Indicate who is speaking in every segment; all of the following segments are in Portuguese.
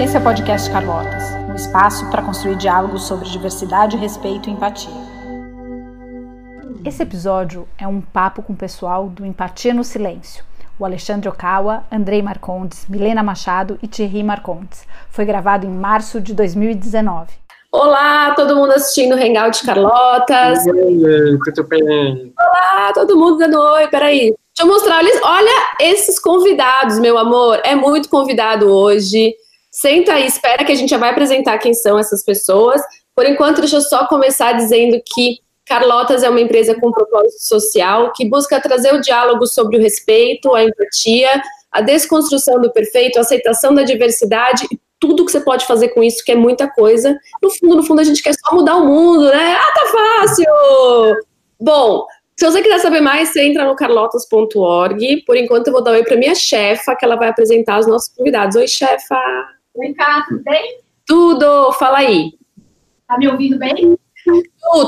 Speaker 1: Esse é o podcast Carlotas, um espaço para construir diálogos sobre diversidade, respeito e empatia. Esse episódio é um papo com o pessoal do Empatia no Silêncio. O Alexandre Okawa, Andrei Marcondes, Milena Machado e Thierry Marcondes. Foi gravado em março de 2019.
Speaker 2: Olá, todo mundo assistindo o Hangout Carlotas.
Speaker 3: Oi, tudo bem?
Speaker 2: Olá, todo mundo dando oi, peraí. Deixa eu mostrar, olha esses convidados, meu amor. É muito convidado hoje. Senta aí, espera que a gente já vai apresentar quem são essas pessoas. Por enquanto, deixa eu só começar dizendo que Carlotas é uma empresa com propósito social que busca trazer o diálogo sobre o respeito, a empatia, a desconstrução do perfeito, a aceitação da diversidade e tudo que você pode fazer com isso, que é muita coisa. No fundo, no fundo, a gente quer só mudar o mundo, né? Ah, tá fácil! Bom, se você quiser saber mais, você entra no carlotas.org. Por enquanto, eu vou dar oi para minha chefa, que ela vai apresentar os nossos convidados. Oi, chefa!
Speaker 4: Oi, Cá, tudo bem?
Speaker 2: Tudo! Fala aí.
Speaker 4: Tá me ouvindo bem?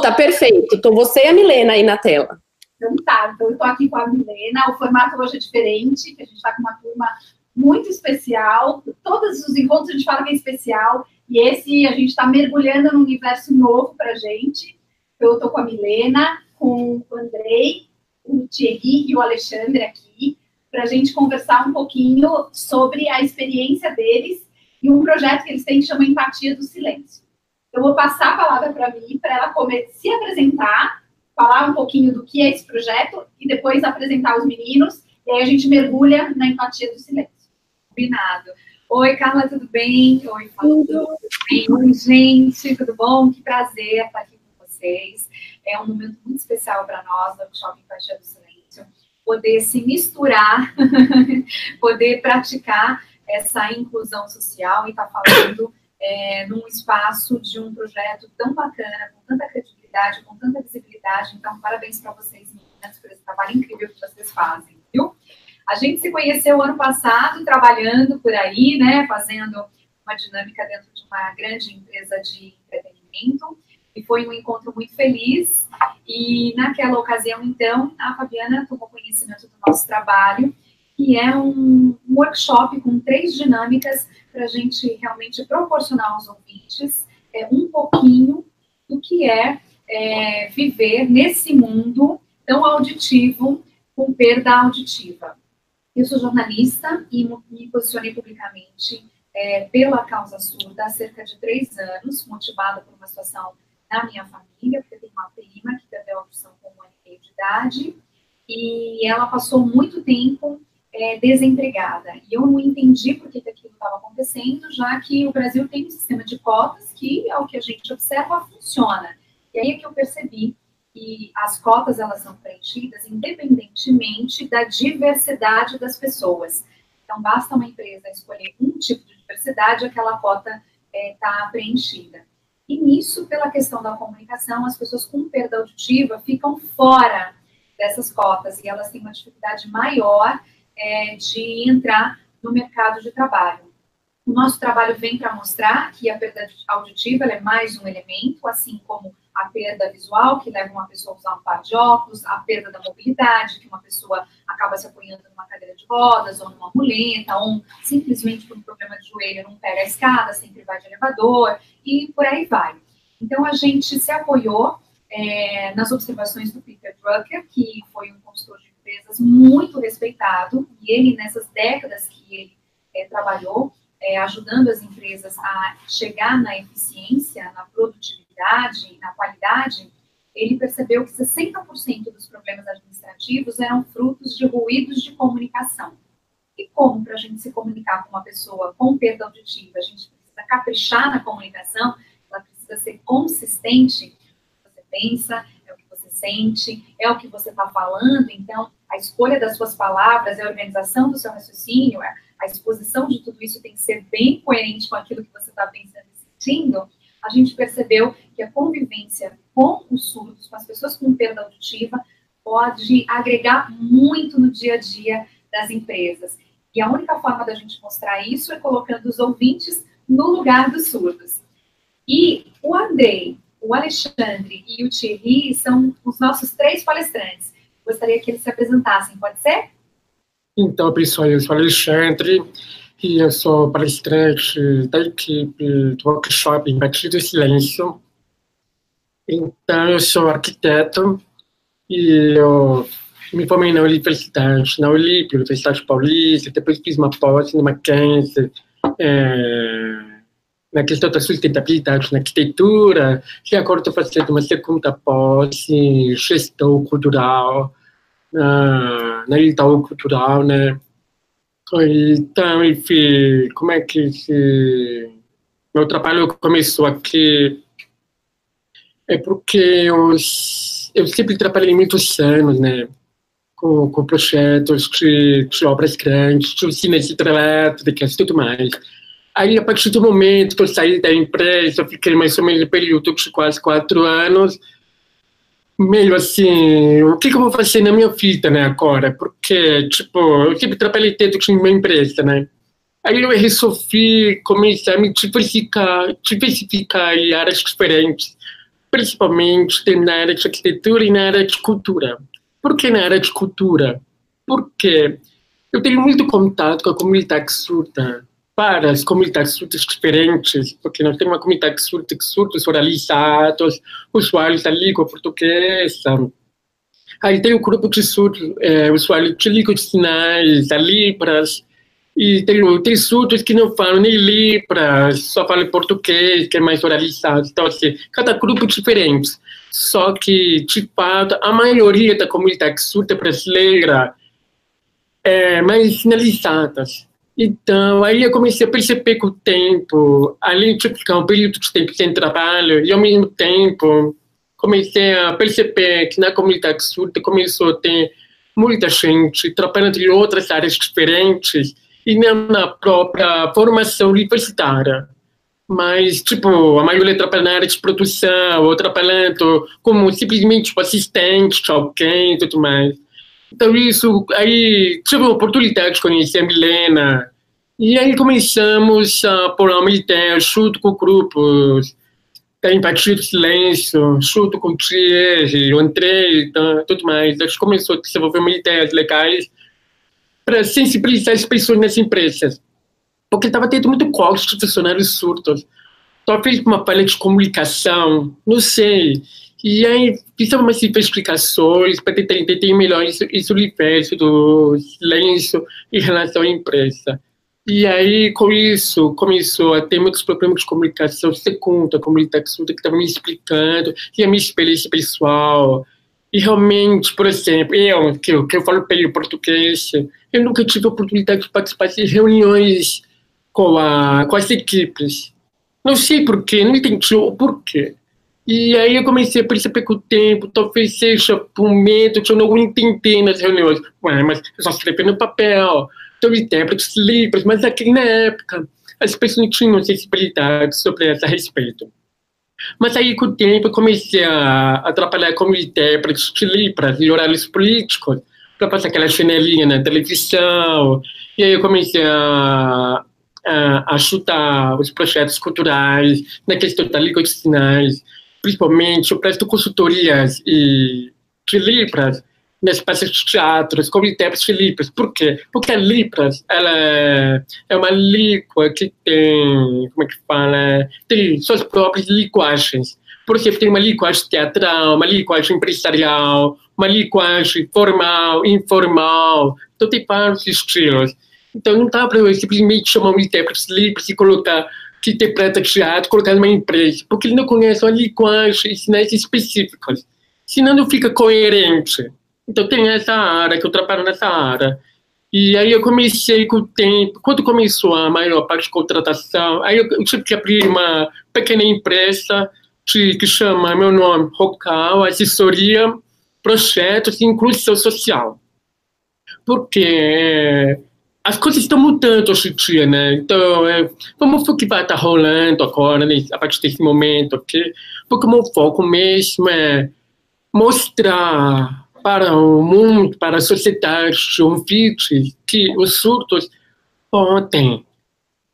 Speaker 2: Tá perfeito. Tô você e a Milena aí na tela.
Speaker 4: Então tá, então eu tô aqui com a Milena. O formato hoje é diferente, que a gente tá com uma turma muito especial. Todos os encontros a gente fala que é especial. E esse a gente está mergulhando num universo novo para gente. Eu estou com a Milena, com o Andrei, o Thierry e o Alexandre aqui, para a gente conversar um pouquinho sobre a experiência deles e um projeto que eles têm que chama Empatia do Silêncio. Eu vou passar a palavra para mim, para ela se apresentar, falar um pouquinho do que é esse projeto e depois apresentar os meninos, e aí a gente mergulha na empatia do silêncio.
Speaker 5: Combinado. Oi, Carla, tudo bem? Oi, Paulo, tudo bem? Oi, gente, tudo bom? Que prazer estar aqui com vocês. É um momento muito especial para nós, do Shopping Paixão do Silêncio, poder se misturar, poder praticar essa inclusão social e estar tá falando é, num espaço de um projeto tão bacana, com tanta credibilidade, com tanta visibilidade. Então, parabéns para vocês, meninas, por esse trabalho incrível que vocês fazem, viu? A gente se conheceu ano passado, trabalhando por aí, né, fazendo uma dinâmica dentro de uma grande empresa de entretenimento, e foi um encontro muito feliz. E naquela ocasião, então, a Fabiana tomou conhecimento do nosso trabalho, que é um workshop com três dinâmicas para a gente realmente proporcionar aos ouvintes é, um pouquinho do que é, é viver nesse mundo tão auditivo com perda auditiva. Eu sou jornalista e me posicionei publicamente é, pela causa surda há cerca de três anos, motivada por uma situação na minha família, porque tem uma prima que perdeu a audição com um ano e meio de idade, e ela passou muito tempo é, desempregada. E eu não entendi por que, que aquilo estava acontecendo, já que o Brasil tem um sistema de cotas que, ao que a gente observa, funciona. E aí é que eu percebi e as cotas elas são preenchidas independentemente da diversidade das pessoas. Então, basta uma empresa escolher um tipo de diversidade, aquela cota está é, tá preenchida. E nisso, pela questão da comunicação, as pessoas com perda auditiva ficam fora dessas cotas e elas têm uma dificuldade maior é, de entrar no mercado de trabalho. O nosso trabalho vem para mostrar que a perda auditiva é mais um elemento, assim como a perda visual, que leva uma pessoa a usar um par de óculos, a perda da mobilidade, que uma pessoa acaba se apoiando numa cadeira de rodas ou numa muleta, ou simplesmente por um problema de joelho não pega a escada, sempre vai de elevador, e por aí vai. Então, a gente se apoiou é, nas observações do Peter Drucker, que foi um consultor de empresas muito respeitado, e ele, nessas décadas que ele é, trabalhou, é, ajudando as empresas a chegar na eficiência, na produtividade, na qualidade, ele percebeu que 60% dos problemas administrativos eram frutos de ruídos de comunicação. E como para a gente se comunicar com uma pessoa com perda auditiva, a gente precisa caprichar na comunicação, ela precisa ser consistente. Você pensa, sente, é o que você está falando. Então, a escolha das suas palavras, a organização do seu raciocínio, a exposição de tudo isso tem que ser bem coerente com aquilo que você está pensando e sentindo a gente percebeu que a convivência com os surdos, com as pessoas com perda auditiva, pode agregar muito no dia a dia das empresas. E a única forma da gente mostrar isso é colocando os ouvintes no lugar dos surdos. E o Andrei, o Alexandre e o Thierry são os nossos três palestrantes. Gostaria que eles se apresentassem, pode ser?
Speaker 3: Então, pessoal, eu sou Alexandre, e eu sou palestrante da equipe do workshop Empatia do Silêncio. Então, eu sou arquiteto e eu me formei na universidade, na Olímpia, Universidade Paulista, depois fiz uma pós no Mackenzie, é, na questão da sustentabilidade na arquitetura, e agora estou fazendo uma segunda pós gestão cultural, na, na Itaú Cultural, né? Então, enfim, como é que esse... meu trabalho começou aqui? É porque eu, eu sempre trabalhei muitos anos, né? Com, com projetos de, de obras grandes, de usinas hidrelétricas e tudo mais. Aí, a partir do momento que eu saí da empresa, eu fiquei mais ou menos no período de quase quatro anos, meio assim, o que, que, eu vou fazer na minha vida, né, agora? Porque, tipo, eu sempre trabalhei dentro de uma empresa, né? Aí eu resolvi começar a me diversificar, diversificar em áreas diferentes, principalmente na área de arquitetura e na área de cultura. Por que na área de cultura? Porque eu tenho muito contato com a comunidade surda, para as comunidades surdas diferentes, porque nós temos uma comunidade surda de surdos oralizados, usuários da língua portuguesa. Aí tem o grupo de surdos, é, usuários de língua de sinais, da Libras, e tem, tem surdos que não falam nem Libras, só falam português, que é mais oralizado. Então, assim, cada grupo diferente. Só que, de fato, a maioria da comunidade surda brasileira é mais sinalizada. Então, aí eu comecei a perceber que o tempo, além de ficar um período de tempo sem trabalho, e ao mesmo tempo comecei a perceber que na comunidade surda começou a ter muita gente trabalhando em outras áreas diferentes e não na própria formação universitária. Mas, tipo, a maioria trabalha na área de produção, ou trabalhando como simplesmente tipo, assistente de alguém e tudo mais. Então, isso, aí tive a oportunidade de conhecer a Milena, e aí começamos a pôr uma ideia junto com grupos da Empatia do Silêncio, junto com o Thierry, o André e tudo mais. A gente começou a desenvolver uma ideias legais para sensibilizar as pessoas nas empresas. Porque estava tendo muito custo de funcionários surdos. Talvez uma falha de comunicação, não sei. E aí precisava mais explicações para tentar entender melhor esse, esse universo do silêncio em relação à empresa. E aí, com isso, começou a ter muitos problemas de comunicação segunda, a comunidade surda que estava me explicando, e a minha experiência pessoal. E realmente, por exemplo, eu, que eu, que eu falo bem português, eu nunca tive a oportunidade de participar de reuniões com, a, com as equipes. Não sei porquê, não entendi o porquê. E aí eu comecei a perceber que o tempo talvez seja por medo de eu não entender nas reuniões. Ué, mas eu só escrevi no papel, então intérpretes livres, mas aqui na época as pessoas não tinham sensibilidade sobre esse respeito. Mas aí, com o tempo, eu comecei a, a trabalhar como intérprete de Libras e horários políticos, para passar aquela janelinha na televisão. E aí eu comecei a, a ajudar os projetos culturais na questão da língua de sinais, principalmente presto consultorias e de Libras nas peças de teatro, como intérpretes de Libras. Por quê? Porque a Libras ela é, uma língua que tem, como é que fala, tem suas próprias linguagens. Por exemplo, tem uma linguagem teatral, uma linguagem empresarial, uma linguagem formal, informal, então tem vários estilos. Então não dá para eu simplesmente chamar um intérprete de Libras e colocar que interpreta teatro, colocar numa empresa, porque ele não conhece uma linguagem e sinais específicos. Senão não fica coerente. Então tem essa área, que eu trabalho nessa área. E aí eu comecei com o tempo, quando começou a maior parte de contratação, aí eu tive que abrir uma pequena empresa que, que chama meu nome, Rocal, Assessoria, Projetos e Inclusão Social. Porque as coisas estão mudando hoje em dia, né? Então, é, vamos ver o que vai estar rolando agora, né, a partir desse momento, ok? Porque o meu foco mesmo é mostrar para o mundo, para a sociedade, um vídeo que os surdos podem,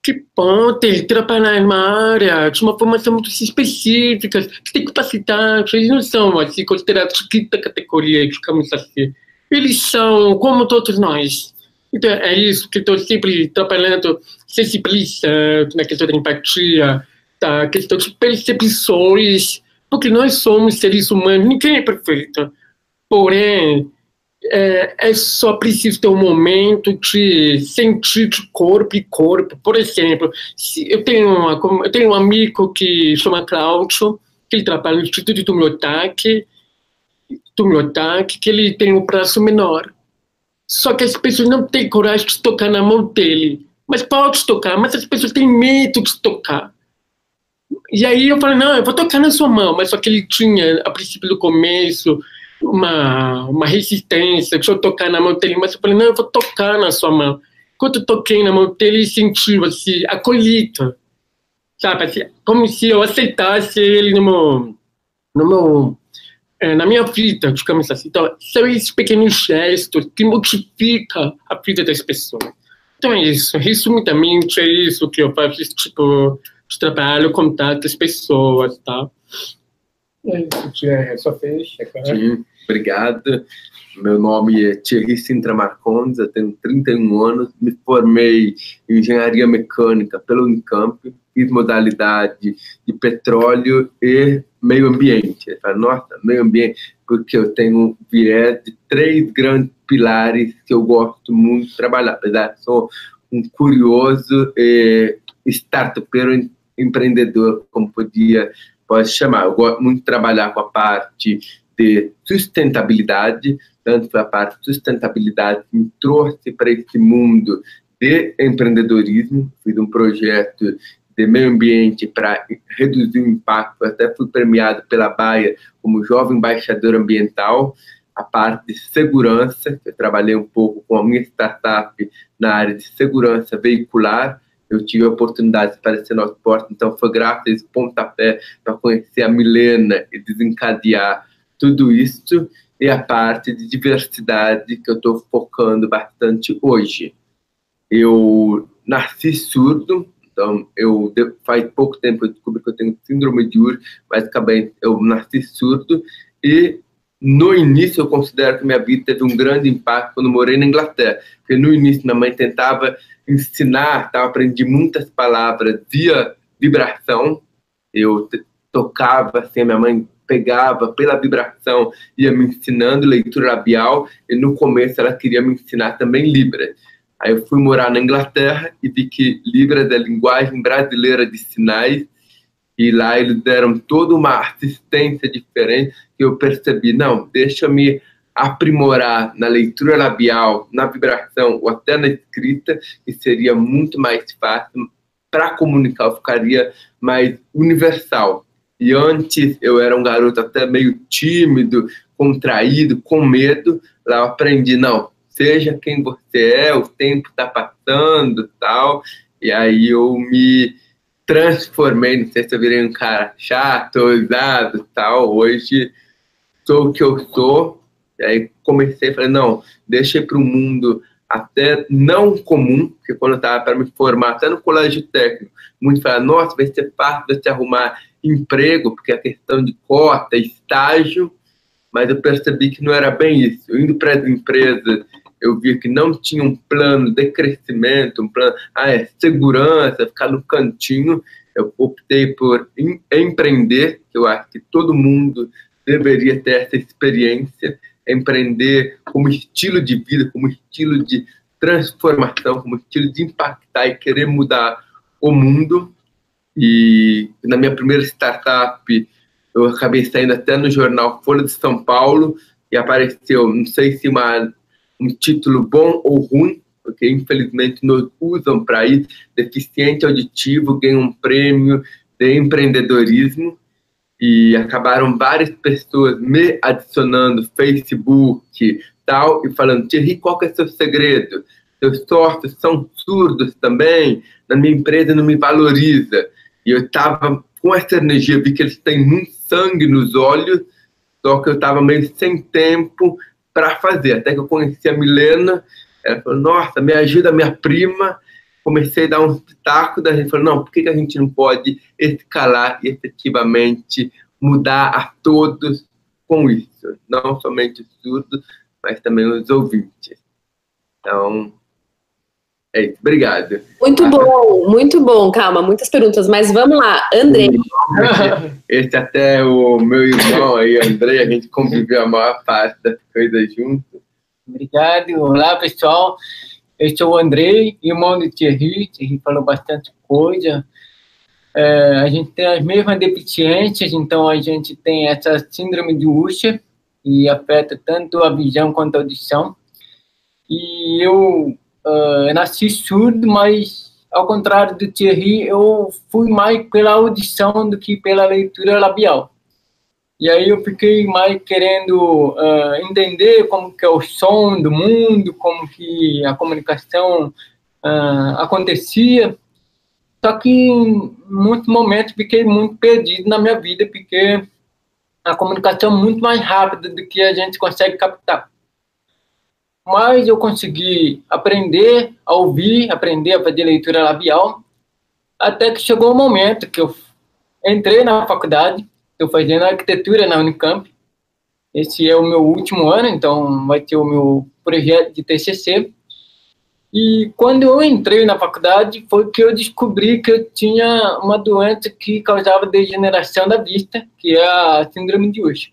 Speaker 3: que podem trabalhar em uma área de uma formação muito específica, que tem capacidade, eles não são assim, considerados de quinta categoria, digamos assim. Eles são como todos nós Então, é isso que estou sempre trabalhando, sensibilizando na questão da empatia, da questão de percepções, porque nós somos seres humanos, ninguém é perfeito. Porém, é, é, só preciso ter um momento de sentir de corpo e corpo. Por exemplo, eu, tenho uma, eu tenho um amigo que chama Cláudio, que ele trabalha no Instituto de Tumiotaque, Tumiotaque, que ele tem um braço menor. Só que as pessoas não têm coragem de tocar na mão dele. Mas pode tocar, mas as pessoas têm medo de tocar. E aí eu falei, não, eu vou tocar na sua mão. Mas só que ele tinha, a princípio do começo, uma, uma resistência, deixa eu tocar na mão dele. Mas eu falei, não, eu vou tocar na sua mão. Quando eu toquei na mão dele, ele sentiu, assim, acolhido. Sabe, assim, como se eu aceitasse ele no meu, no meu é, na minha vida, digamos assim. Então, são esses pequenos gestos que modificam a vida das pessoas. Então é isso, resumidamente é isso que eu faço, esse tipo de trabalho, contato as pessoas, tá? É isso, Thierry, só fecha, cara.
Speaker 6: Sim, obrigado. Meu nome é Thierry Sintra Marcondes, eu tenho 31 anos, me formei em engenharia mecânica pelo Unicamp, fiz modalidade de petróleo e meio ambiente. Ele fala, nossa, meio ambiente, porque eu tenho um viés de três grandes pilares que eu gosto muito de trabalhar, apesar de sou um curioso e startupeiro empreendedor, como podia pode chamar. Eu gosto muito de trabalhar com a parte de sustentabilidade, tanto a parte de sustentabilidade que me trouxe para esse mundo de empreendedorismo. Fiz um projeto de meio ambiente para reduzir o impacto. Até fui premiado pela Baia como jovem embaixador ambiental. A parte de segurança, eu trabalhei um pouco com a minha startup na área de segurança veicular. Eu tive a oportunidade de aparecer no porta, então foi graças a esse pontapé para conhecer a Milena e desencadear tudo isso. E a parte de diversidade que eu estou focando bastante hoje. Eu nasci surdo, então, eu faz pouco tempo eu descobri que eu tenho síndrome de Ur, basicamente eu nasci surdo e no início eu considero que minha vida teve um grande impacto quando morei na Inglaterra, porque no início minha mãe tentava ensinar, tá? aprendi muitas palavras via vibração, eu tocava assim, minha mãe pegava pela vibração, ia me ensinando leitura labial, e no começo ela queria me ensinar também Libras. Aí eu fui morar na Inglaterra e vi que Libras é a linguagem brasileira de sinais, e lá eles deram toda uma assistência diferente que eu percebi, não, deixa eu me aprimorar na leitura labial, na vibração ou até na escrita, que seria muito mais fácil para comunicar, ficaria mais universal. E antes eu era um garoto até meio tímido, contraído, com medo. Lá eu aprendi, não, seja quem você é, o tempo está passando tal. E aí eu me transformei, não sei se eu virei um cara chato, ousado tal. Hoje sou o que eu sou. E aí comecei, falei, não, deixa para o mundo até não comum, porque quando eu estava para me formar, até no colégio técnico, muitos falaram, nossa, vai ser fácil você arrumar emprego, porque a questão de cota, estágio, mas eu percebi que não era bem isso. Indo para as empresas eu via que não tinha um plano de crescimento, um plano, ah, é segurança, ficar no cantinho. Eu optei por em, empreender, que eu acho que todo mundo deveria ter essa experiência, empreender como estilo de vida, como estilo de transformação, como estilo de impactar e querer mudar o mundo. E na minha primeira startup, eu acabei saindo até no jornal Folha de São Paulo e apareceu, não sei se uma um título bom ou ruim, porque infelizmente nos usam para isso. Deficiente auditivo ganha um prêmio de empreendedorismo e acabaram várias pessoas me adicionando Facebook tal e falando Thierry, qual que é seu segredo? Seus sócios são surdos também, na minha empresa não me valoriza. E eu estava com essa energia, vi que eles têm muito sangue nos olhos, só que eu estava meio sem tempo, para fazer. Até que eu conheci a Milena, ela falou, nossa, me ajuda minha prima. Comecei a dar um pitaco, da gente falou, não, por que, que a gente não pode escalar e efetivamente mudar a todos com isso? Não somente os surdos, mas também os ouvintes. Então, É isso, obrigado.
Speaker 2: Muito bom, muito bom. Calma, muitas perguntas, mas vamos lá. André.
Speaker 6: Esse até o meu irmão aí, André, a gente conviveu a maior parte das coisas junto.
Speaker 7: Obrigado. Olá, pessoal. Eu sou o André, irmão do Thierry. Thierry falou bastante coisa. É, a gente tem as mesmas deficiências, então a gente tem essa síndrome de Usher, e afeta tanto a visão quanto a audição. E eu uh, nasci surdo, mas ao contrário do Thierry, eu fui mais pela audição do que pela leitura labial. E aí eu fiquei mais querendo uh, entender como que é o som do mundo, como que a comunicação uh, acontecia. Só que em muitos momentos fiquei muito perdido na minha vida, porque a comunicação é muito mais rápida do que a gente consegue captar mas eu consegui aprender a ouvir, aprender a fazer leitura labial, até que chegou o um momento que eu entrei na faculdade, estou fazendo arquitetura na Unicamp, esse é o meu último ano, então vai ter o meu projeto de TCC, e quando eu entrei na faculdade, foi que eu descobri que eu tinha uma doença que causava degeneração da vista, que é a síndrome de Usher.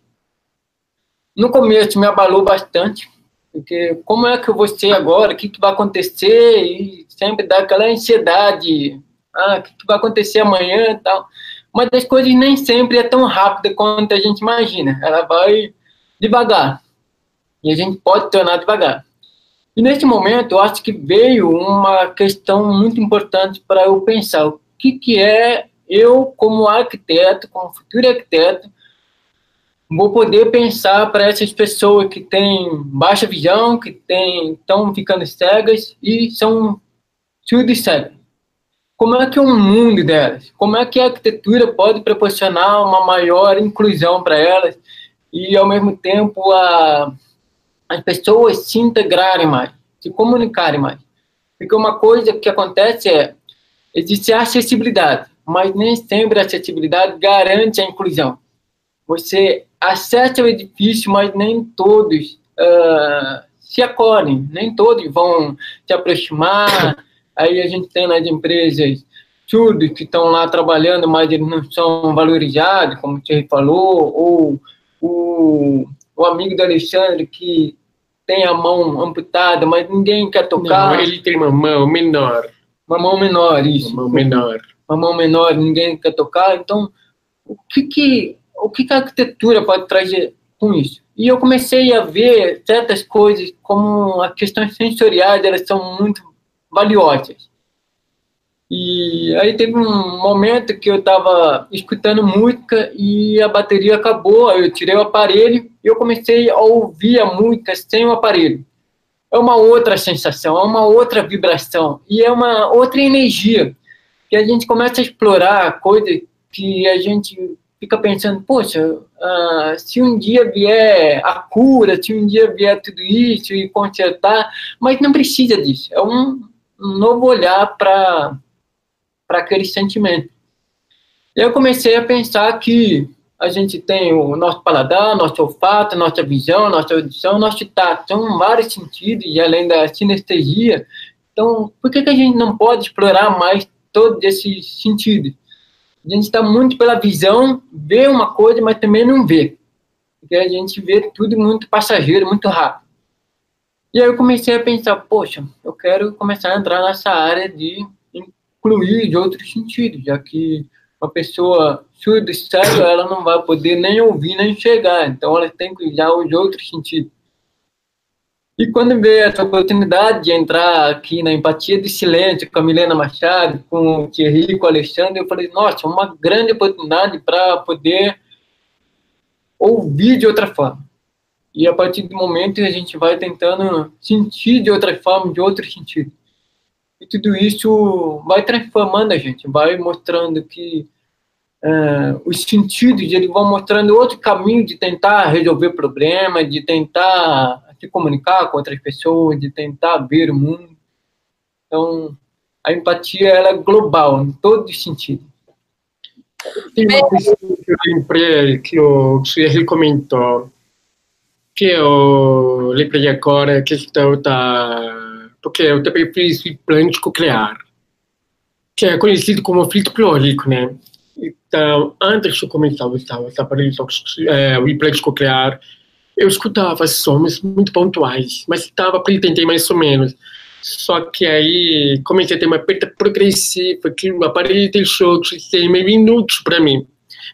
Speaker 7: No começo me abalou bastante, porque como é que eu vou ser agora? O que, que vai acontecer? E sempre dá aquela ansiedade. Ah, o que, que vai acontecer amanhã e tal. Mas as coisas nem sempre é tão rápida quanto a gente imagina. Ela vai devagar. E a gente pode tornar devagar. E nesse momento, eu acho que veio uma questão muito importante para eu pensar o que, que é eu, como arquiteto, como futuro arquiteto, vou poder pensar para essas pessoas que têm baixa visão, que estão ficando cegas e são surdas cegas. Como é que o mundo delas? Como é que a arquitetura pode proporcionar uma maior inclusão para elas e, ao mesmo tempo, a, as pessoas se integrarem mais, se comunicarem mais? Porque uma coisa que acontece é, existe acessibilidade, mas nem sempre a acessibilidade garante a inclusão. Você acessa o edifício, mas nem todos uh, se acolhem, nem todos vão se aproximar. Aí a gente tem nas empresas surdos que estão lá trabalhando, mas eles não são valorizados, como você falou, ou o, o amigo do Alexandre que tem a mão amputada, mas ninguém quer tocar.
Speaker 3: Não, ele tem uma mão menor.
Speaker 7: Uma mão menor, isso.
Speaker 3: Uma mão menor.
Speaker 7: Uma mão menor, ninguém quer tocar. Então, o que que o que a arquitetura pode trazer com isso? E eu comecei a ver certas coisas como as questões sensoriais, elas são muito valiosas. E aí teve um momento que eu estava escutando música e a bateria acabou, eu tirei o aparelho e eu comecei a ouvir a música sem o aparelho. É uma outra sensação, é uma outra vibração e é uma outra energia que a gente começa a explorar coisas que a gente fica pensando, poxa, uh, se um dia vier a cura, se um dia vier tudo isso e consertar, mas não precisa disso. É um, um novo olhar para aquele sentimento. E eu comecei a pensar que a gente tem o nosso paladar, nosso olfato, nossa visão, nossa audição, nosso tato, são vários sentidos, e além da sinestesia. Então, por que, que a gente não pode explorar mais todos esses sentidos? A gente está muito pela visão, vê uma coisa, mas também não vê. Porque a gente vê tudo muito passageiro, muito rápido. E aí eu comecei a pensar, poxa, eu quero começar a entrar nessa área de incluir de outros sentidos, já que uma pessoa surda e cega, ela não vai poder nem ouvir nem enxergar, então ela tem que usar os outros sentidos. E quando veio essa oportunidade de entrar aqui na Empatia de Silêncio com a Milena Machado, com o Thierry, com o Alexandre, eu falei, nossa, uma grande oportunidade para poder ouvir de outra forma. E a partir do momento a gente vai tentando sentir de outra forma, de outro sentido. E tudo isso vai transformando a gente, vai mostrando que uh, os sentidos, eles vão mostrando outro caminho de tentar resolver problemas, de tentar se comunicar com outras pessoas, de tentar ver o mundo. Então, a empatia ela é global, em todos os sentidos.
Speaker 3: Tem uma coisa que eu lembrei, que o Sueli comentou, que eu lembrei agora a questão da porque eu também fiz implante coclear, que é conhecido como filtro clórico, né? Então, antes de começar a usar os aparelhos, é, o implante coclear, eu escutava sons muito pontuais, mas estava para entender mais ou menos. Só que aí comecei a ter uma perda progressiva, que o aparelho deixou de ser meio inútil para mim.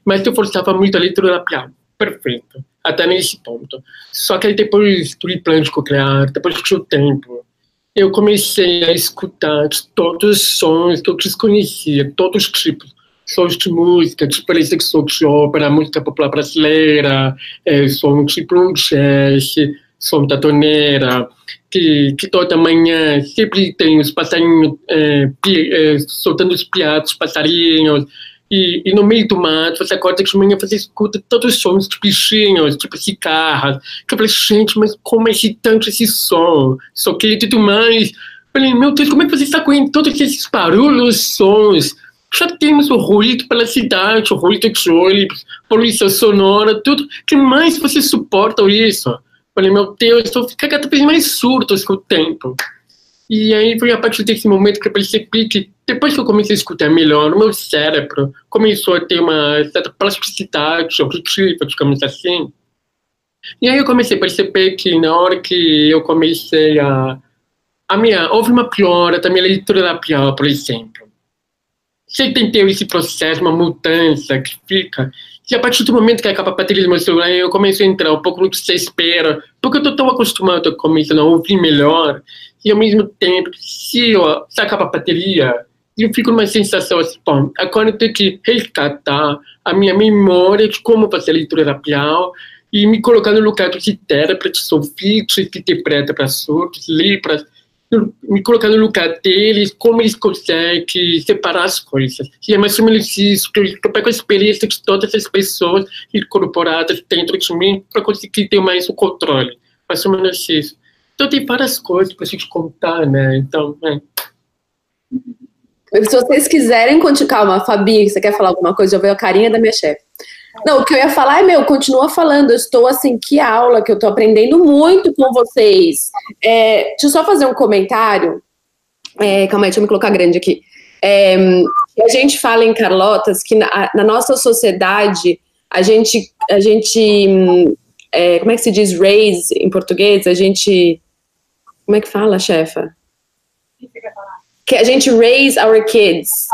Speaker 3: Mas eu forçava muito a leitura labial. Perfeito. Até nesse ponto. Só que aí depois do implante coclear, depois do tempo, eu comecei a escutar todos os sons que eu desconhecia, todos os tipos. Sons de música, tipo parecia que sou de ópera, música popular brasileira, é, som tipo um jazz, som da toneira, que, que toda manhã sempre tem os passarinhos é, pi, é, soltando os piados, passarinhos, e, e, no meio do mato, você acorda de manhã, você escuta todos os sons de bichinhos, tipo cigarras. Que eu falei, gente, mas como é excitante esse som? Só que e tudo mais. falei, meu Deus, como é que você está com todos esses barulhos, sons? Já temos o ruído pela cidade, o ruído de ônibus, poluição sonora, tudo. que mais você suporta isso? Falei, meu Deus, estou ficando cada vez mais surdo com o tempo. E aí foi a partir desse momento que eu percebi que, depois que eu comecei a escutar melhor, o meu cérebro começou a ter uma certa plasticidade auditiva, digamos assim. E aí eu comecei a perceber que na hora que eu comecei a... a minha, houve uma piora da minha leitura labial, por exemplo. Você tem esse processo, uma mudança que fica? E a partir do momento que acaba a bateria do meu celular, eu começo a entrar um pouco no que você espera, porque eu estou tão acostumado a começar a ouvir melhor, e ao mesmo tempo, se, eu, se acaba a bateria, eu fico numa sensação assim, bom, agora eu tenho que resgatar a minha memória de como fazer a leitura labial e me colocar no lugar dos intérpretes, ouvintes que interpretam para surdos, libras, me colocar no lugar deles, como eles conseguem separar as coisas. E é mais ou menos isso, que eu pego a experiência de todas as pessoas incorporadas dentro de mim para conseguir ter mais o controle. Mais ou menos isso. Então tem várias coisas para a gente contar, né? Então, é.
Speaker 2: Se vocês quiserem continuar, calma, Fabi, você quer falar alguma coisa? Já veio a carinha da minha chefe. Não, o que eu ia falar é, meu, continua falando. Eu estou assim, que aula, que eu estou aprendendo muito com vocês. É, deixa eu só fazer um comentário. É, calma aí, deixa eu me colocar grande aqui. É, a gente fala em Carlotas que na, na nossa sociedade a gente, a gente é, como é que se diz raise em português? A gente, como é que fala, chefa? Que a gente raise our kids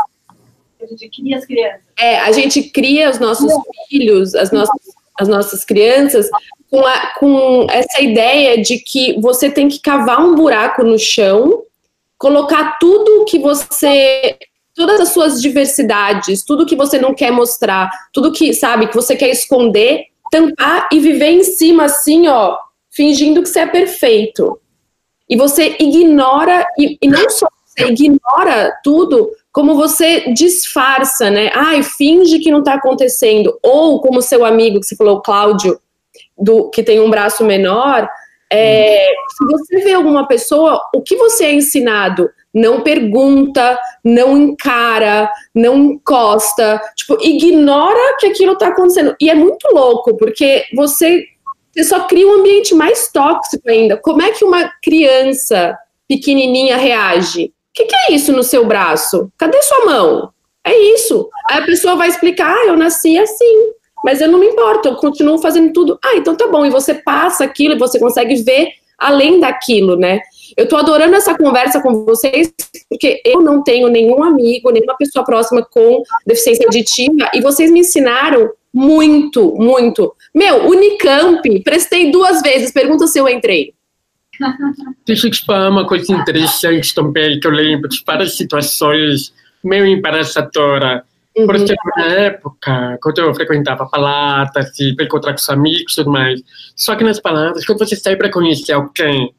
Speaker 4: a gente cria as crianças.
Speaker 2: É, a gente cria os nossos filhos, as nossas, as nossas crianças, com, a, com essa ideia de que você tem que cavar um buraco no chão, colocar tudo que você. Todas as suas diversidades, tudo que você não quer mostrar, tudo que, sabe, que você quer esconder, tampar e viver em cima assim, ó, fingindo que você é perfeito. E você ignora, e, e não só você ignora tudo, como você disfarça, né? Ai, finge que não está acontecendo. Ou como seu amigo, que você falou, Cláudio, do, que tem um braço menor, é, se você vê alguma pessoa, o que você é ensinado? Não pergunta, não encara, não encosta, tipo, ignora que aquilo está acontecendo. E é muito louco, porque você, você só cria um ambiente mais tóxico ainda. Como é que uma criança pequenininha reage? Que, que é isso no seu braço? Cadê sua mão? É isso. Aí a pessoa vai explicar, ah, eu nasci assim, mas eu não me importo, eu continuo fazendo tudo. Ah, então tá bom. E você passa aquilo e você consegue ver além daquilo, né? Eu tô adorando essa conversa com vocês, porque eu não tenho nenhum amigo, nenhuma pessoa próxima com deficiência auditiva, e vocês me ensinaram muito, muito. Meu, Unicamp, prestei duas vezes, pergunta se eu entrei.
Speaker 3: Deixa eu te falar uma coisa interessante também, que eu lembro de várias situações meio embaraçadoras. Uhum. Por exemplo, na época, quando eu frequentava palatas, e para encontrar com os amigos e tudo mais. Só que nas palatas, quando você sai para conhecer alguém,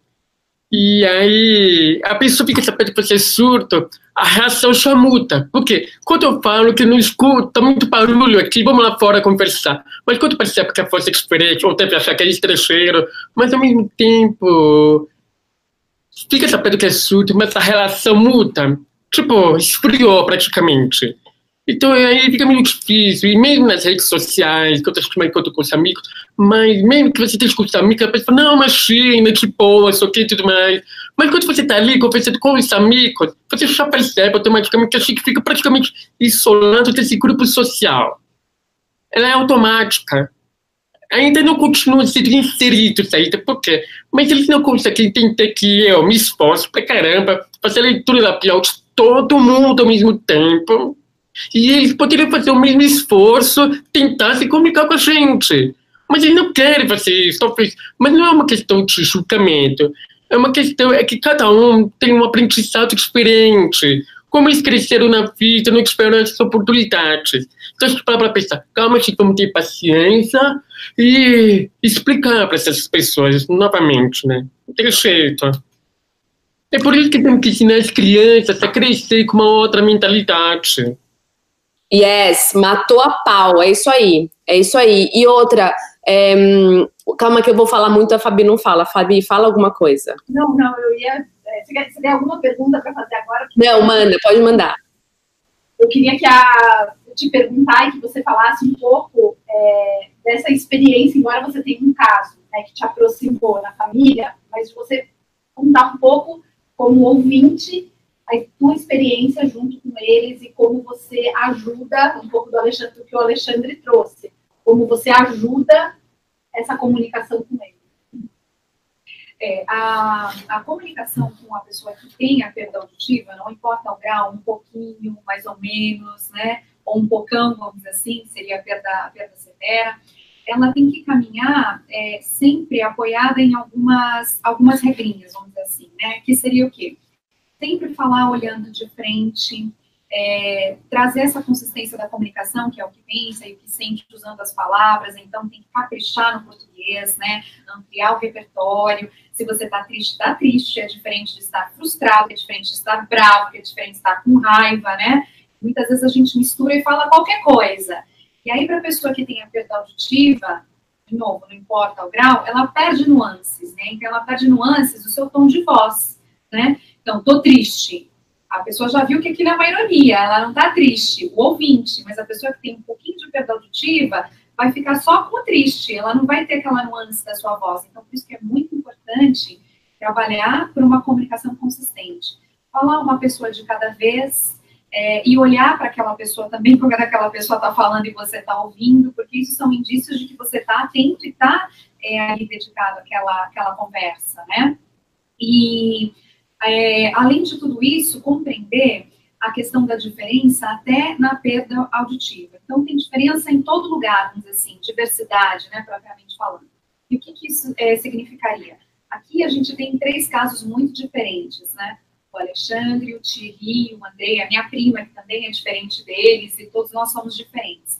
Speaker 3: e aí a pessoa fica sabendo que você é surdo, a reação já muda. Porque quando eu falo que não escuta muito barulho aqui, vamos lá fora conversar. Mas quando percebe que a voz é diferente, ou deve achar que é estrangeiro, mas ao mesmo tempo fica sabendo que é surdo, mas a relação muda. Tipo, esfriou praticamente. Então aí fica meio difícil, e mesmo nas redes sociais, que eu estou com os amigos, mas mesmo que você esteja com os amigos, a pessoa fala, não, imagina, que boa, isso aqui e tudo mais. Mas quando você está ali conversando com os amigos, você já percebe automaticamente que fica praticamente isolando desse grupo social. Ela é automática. Ainda não continua sendo inserido aí, por quê? Mas eles não conseguem entender que eu me esforço pra caramba, fazer leitura labial de todo mundo ao mesmo tempo. E eles poderiam fazer o mesmo esforço, tentar se comunicar com a gente. Mas eles não querem fazer isso, talvez. Mas não é uma questão de julgamento. É uma questão, é que cada um tem um aprendizado diferente. Como eles cresceram na vida, não tiveram essas oportunidades. Então, para para pensar, calma, gente, vamos ter paciência e explicar para essas pessoas, novamente, né? Não tem jeito. É por isso que temos que ensinar as crianças a crescer com uma outra mentalidade.
Speaker 2: Yes, matou a pau, é isso aí, é isso aí. E outra, é, calma que eu vou falar muito, a Fabi não fala. Fabi, fala alguma coisa.
Speaker 4: Não, não, eu ia. É, você tem alguma pergunta para fazer agora?
Speaker 2: Não, manda, pode mandar.
Speaker 4: Eu queria que a, te perguntar e que você falasse um pouco é, dessa experiência, embora você tenha um caso né, que te aproximou na família, mas você contar um pouco como ouvinte a tua experiência junto com eles e como você ajuda, um pouco do, Alexandre, que o Alexandre trouxe, como você ajuda essa comunicação com eles.
Speaker 5: É, a, a, comunicação com a pessoa que tem a perda auditiva, não importa o grau, um pouquinho, mais ou menos, né, ou um pocão, vamos dizer assim, seria a perda, a perda severa, ela tem que caminhar é, sempre apoiada em algumas, algumas regrinhas, vamos dizer assim, né, que seria o quê? Sempre falar olhando de frente, é, trazer essa consistência da comunicação, que é o que pensa e o que sente usando as palavras, então tem que caprichar no português, né, ampliar o repertório, se você está triste, está triste, é diferente de estar frustrado, é diferente de estar bravo, é diferente de estar com raiva, né, muitas vezes a gente mistura e fala qualquer coisa, e aí para a pessoa que tem a perda auditiva, de novo, não importa o grau, ela perde nuances, né, então ela perde nuances do seu tom de voz, né, então, tô triste. A pessoa já viu que aquilo é uma ironia, ela não tá triste, o ouvinte, mas a pessoa que tem um pouquinho de perda auditiva vai ficar só com o triste, ela não vai ter aquela nuance da sua voz. Então, por isso que é muito importante trabalhar por uma comunicação consistente. Falar uma pessoa de cada vez é, e olhar para aquela pessoa também quando aquela pessoa está falando e você está ouvindo, porque isso são indícios de que você está atento e está é, ali dedicado àquela, àquela conversa, né? E é, além de tudo isso, compreender a questão da diferença até na perda auditiva. Então, tem diferença em todo lugar, vamos dizer assim, diversidade, né, propriamente falando. E o que, que isso é, significaria? Aqui a gente tem três casos muito diferentes, né? O Alexandre, o Thierry, o André, a minha prima, que também é diferente deles, e todos nós somos diferentes.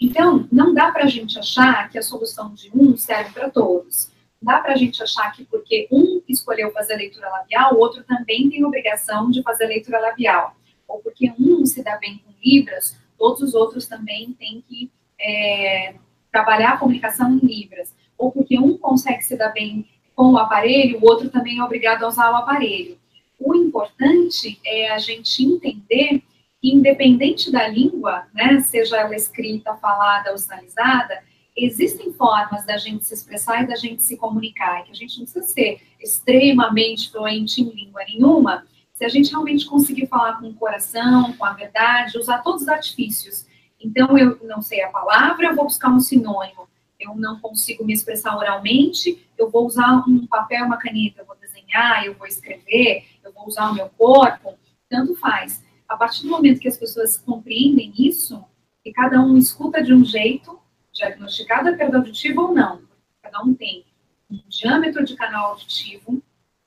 Speaker 5: Então, não dá para a gente achar que a solução de um serve para todos dá para a gente achar que porque um escolheu fazer leitura labial, o outro também tem obrigação de fazer leitura labial. Ou porque um se dá bem com Libras, todos os outros também têm que é, trabalhar a comunicação em Libras. Ou porque um consegue se dar bem com o aparelho, o outro também é obrigado a usar o aparelho. O importante é a gente entender que, independente da língua, né, seja ela escrita, falada ou sinalizada, existem formas da gente se expressar e da gente se comunicar, que a gente não precisa ser extremamente fluente em língua nenhuma, se a gente realmente conseguir falar com o coração, com a verdade, usar todos os artifícios. Então, eu não sei a palavra, eu vou buscar um sinônimo. Eu não consigo me expressar oralmente, eu vou usar um papel, uma caneta, eu vou desenhar, eu vou escrever, eu vou usar o meu corpo, tanto faz. A partir do momento que as pessoas compreendem isso, e cada um escuta de um jeito, diagnosticada perda auditiva ou não. Cada um tem um diâmetro de canal auditivo,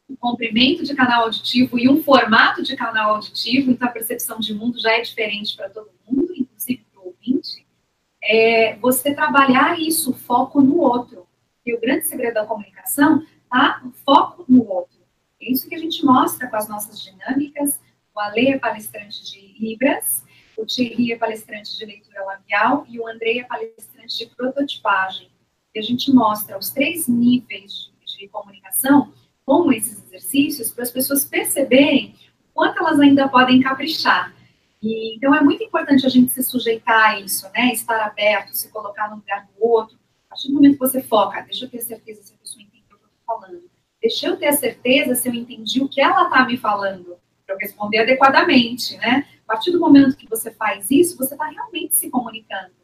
Speaker 5: um comprimento de canal auditivo e um formato de canal auditivo, então a percepção de mundo já é diferente para todo mundo, inclusive para o ouvinte. É você trabalhar isso, foco no outro. E o grande segredo da comunicação tá o foco no outro. É isso que a gente mostra com as nossas dinâmicas. O Ale é palestrante de Libras, o Thierry é palestrante de leitura labial e o André é palestrante de prototipagem. E a gente mostra os três níveis de, de comunicação com esses exercícios para as pessoas perceberem quanto elas ainda podem caprichar. E, então é muito importante a gente se sujeitar a isso, né? Estar aberto, se colocar no lugar do outro. A partir do momento que você foca, deixa eu ter certeza se a pessoa entende o que eu estou falando. Deixa eu ter certeza se eu entendi o que ela está me falando, para eu responder adequadamente, né? A partir do momento que você faz isso, você está realmente se comunicando.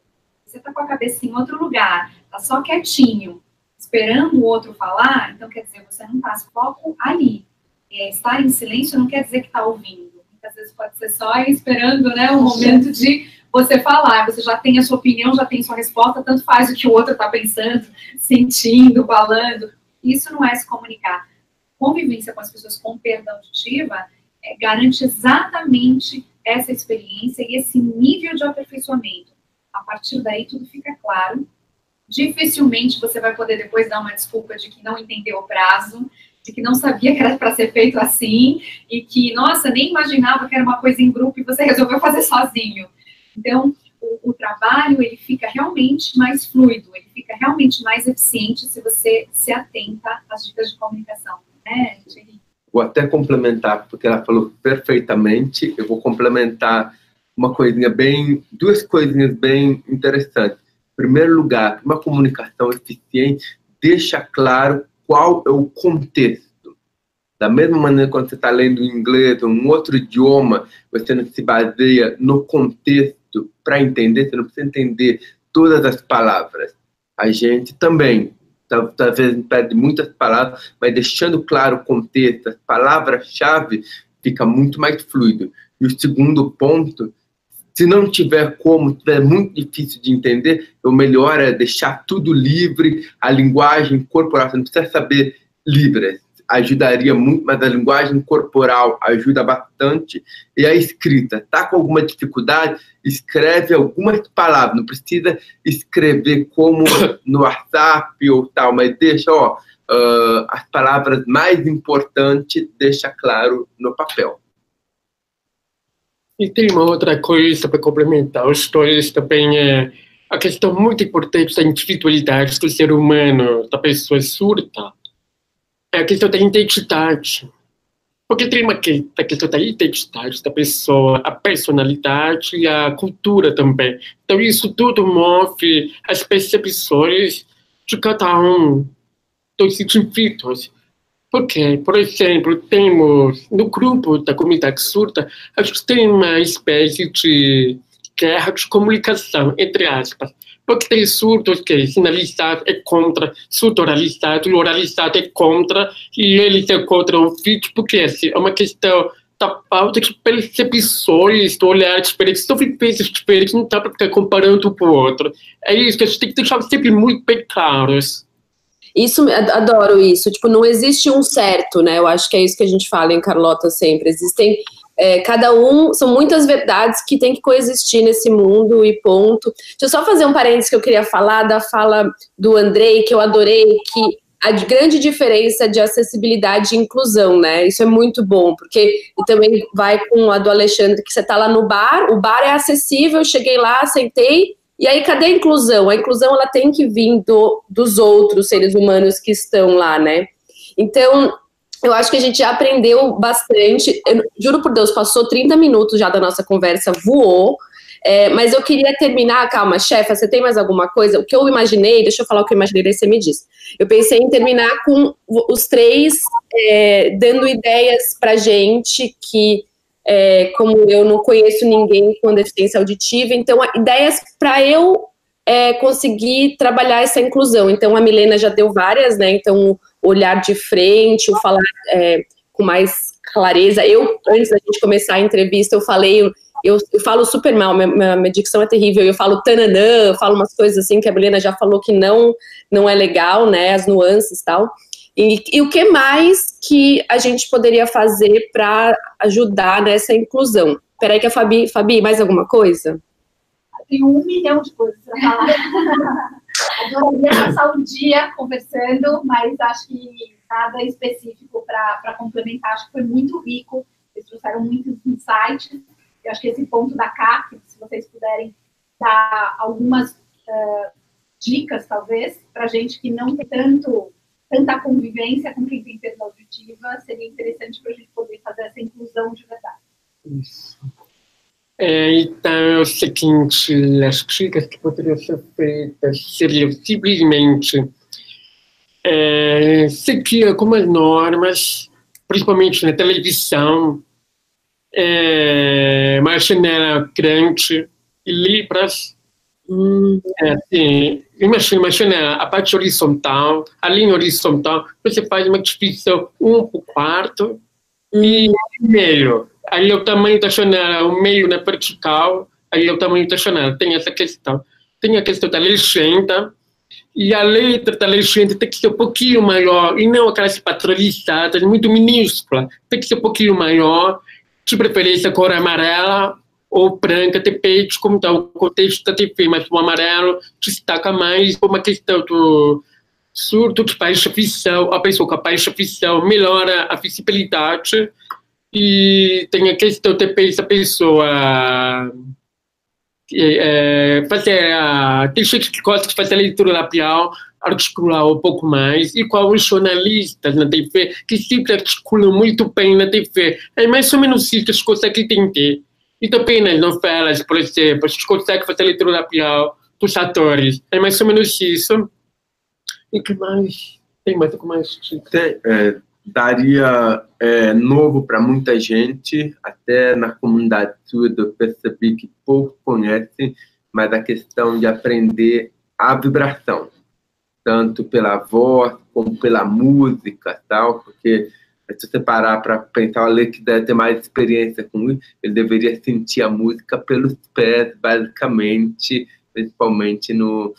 Speaker 5: Você está com a cabeça em outro lugar, está só quietinho, esperando o outro falar, então quer dizer, você não está foco ali. É, estar em silêncio não quer dizer que está ouvindo. Muitas vezes pode ser só esperando né, o momento de você falar. Você já tem a sua opinião, já tem sua resposta, tanto faz o que o outro está pensando, sentindo, falando. Isso não é se comunicar. Convivência com as pessoas com perda auditiva é, garante exatamente essa experiência e esse nível de aperfeiçoamento. Partir daí, tudo fica claro. Dificilmente você vai poder depois dar uma desculpa de que não entendeu o prazo, de que não sabia que era para ser feito assim, e que, nossa, nem imaginava que era uma coisa em grupo e você resolveu fazer sozinho. Então, o, o, trabalho ele fica realmente mais fluido, ele fica realmente mais eficiente se você se atenta às dicas de comunicação, né,
Speaker 6: Vou até complementar, porque ela falou perfeitamente, eu vou complementar uma coisinha bem, duas coisinhas bem interessantes. Em primeiro lugar, uma comunicação eficiente deixa claro qual é o contexto. Da mesma maneira, quando você está lendo em inglês ou um outro idioma, você não se baseia no contexto para entender, você não precisa entender todas as palavras. A gente também, talvez perde muitas palavras, mas deixando claro o contexto, as palavras-chave, fica muito mais fluido. E o segundo ponto, se não tiver como, tiver muito difícil de entender, o melhor é deixar tudo livre, a linguagem corporal, você não precisa saber Libras, ajudaria muito, mas a linguagem corporal ajuda bastante. E a escrita, tá com alguma dificuldade, escreve algumas palavras, não precisa escrever como no WhatsApp ou tal, mas deixa, ó, uh, as palavras mais importantes, deixa claro no papel.
Speaker 3: E tem uma outra coisa para complementar os dois também é a questão muito importante da individualidade do ser humano, da pessoa surda é a questão da identidade. Porque tem uma a questão da identidade da pessoa, a personalidade e a cultura também. Então, isso tudo move as percepções de cada um dos indivíduos. Porque, por exemplo, temos no grupo da comunidade surda, a gente tem uma espécie de guerra de comunicação, entre aspas. Porque tem surdos que sinalizado é contra, surdo oralizado, oralizado é contra, e eles é contra o vídeo, porque assim, é uma questão da falta de percepções, do olhar diferente, são vivências diferentes, não dá para ficar comparando um com o outro. É isso que a gente tem que deixar sempre muito bem claros.
Speaker 2: Isso, adoro isso. Tipo, não existe um certo, né? Eu acho que é isso que a gente fala em Carlota sempre. Existem é, cada um, são muitas verdades que tem que coexistir nesse mundo e ponto. Deixa eu só fazer um parênteses que eu queria falar da fala do Andrei, que eu adorei, que a grande diferença de acessibilidade e inclusão, né? Isso é muito bom, porque também vai com a do Alexandre, que você tá lá no bar, o bar é acessível, cheguei lá, sentei, e aí cadê a inclusão? A inclusão ela tem que vir do, dos outros seres humanos que estão lá, né? Então, eu acho que a gente já aprendeu bastante. Eu, juro por Deus, passou 30 minutos já da nossa conversa, voou. É, mas eu queria terminar, calma, chefa, você tem mais alguma coisa? O que eu imaginei, deixa eu falar o que eu imaginei, daí você me diz. Eu pensei em terminar com os três é, dando ideias pra gente que, é, como eu não conheço ninguém com deficiência auditiva, então ideias para eu é, conseguir trabalhar essa inclusão. Então a Milena já deu várias, né? Então olhar de frente, o falar é, com mais clareza. Eu, antes da gente começar a entrevista, eu falei, eu, eu falo super mal, minha, minha, dicção é terrível, eu falo tananã, eu falo umas coisas assim que a Helena já falou que não, não é legal, né, as nuances e tal. E, e o que mais que a gente poderia fazer para ajudar nessa inclusão? Peraí que a Fabi, Fabi, mais alguma coisa?
Speaker 4: Tem um milhão de coisas para falar. Adoraria passar um dia conversando, mas acho que nada específico para complementar. Acho que foi muito rico. Eles trouxeram muitos insights. Eu acho que esse ponto da CAP, se vocês puderem dar algumas uh, dicas, talvez, para gente que não tem tanto, tanta convivência com quem tem perda auditiva, seria interessante para a gente poder fazer essa inclusão de verdade.
Speaker 3: Isso. É, então, é o seguinte, as críticas que poderiam ser feitas seriam simplesmente é, seguir algumas normas, principalmente na televisão, é, uma janela grande e libras.
Speaker 2: Hum.
Speaker 3: É, imagina a parte horizontal, a linha horizontal, você faz uma divisão um por quarto e meio. Aí é o tamanho da janela, o meio na vertical, aí é o tamanho da janela. Tem essa questão. Tem a questão da legenda, e a letra da legenda tem que ser um pouquinho maior, e não aquelas patronizadas, muito minúscula. Tem que ser um pouquinho maior, de preferência cor amarela ou branca, depende como está o contexto da TV, mas o amarelo destaca mais uma questão do surto de baixa visão, a pessoa com a baixa visão melhora a visibilidade e tem a questão também se a pessoa é, fazer a, tem gente que gosta de fazer a leitura labial, articular um pouco mais, igual os jornalistas na TV, que sempre articulam muito bem na TV. É mais ou menos isso que eles conseguem entender. E também nas novelas, por exemplo, a gente consegue fazer leitura labial dos atores. É mais ou menos isso. E que mais? Tem mais alguma mais?
Speaker 6: Tem, é, daria é, novo para muita gente, até na comunidade surda eu percebi que pouco conhecem, mas a questão de aprender a vibração, tanto pela voz como pela música, tal, porque se você parar para pensar, o Ale que deve ter mais experiência com isso, ele deveria sentir a música pelos pés, basicamente, principalmente no,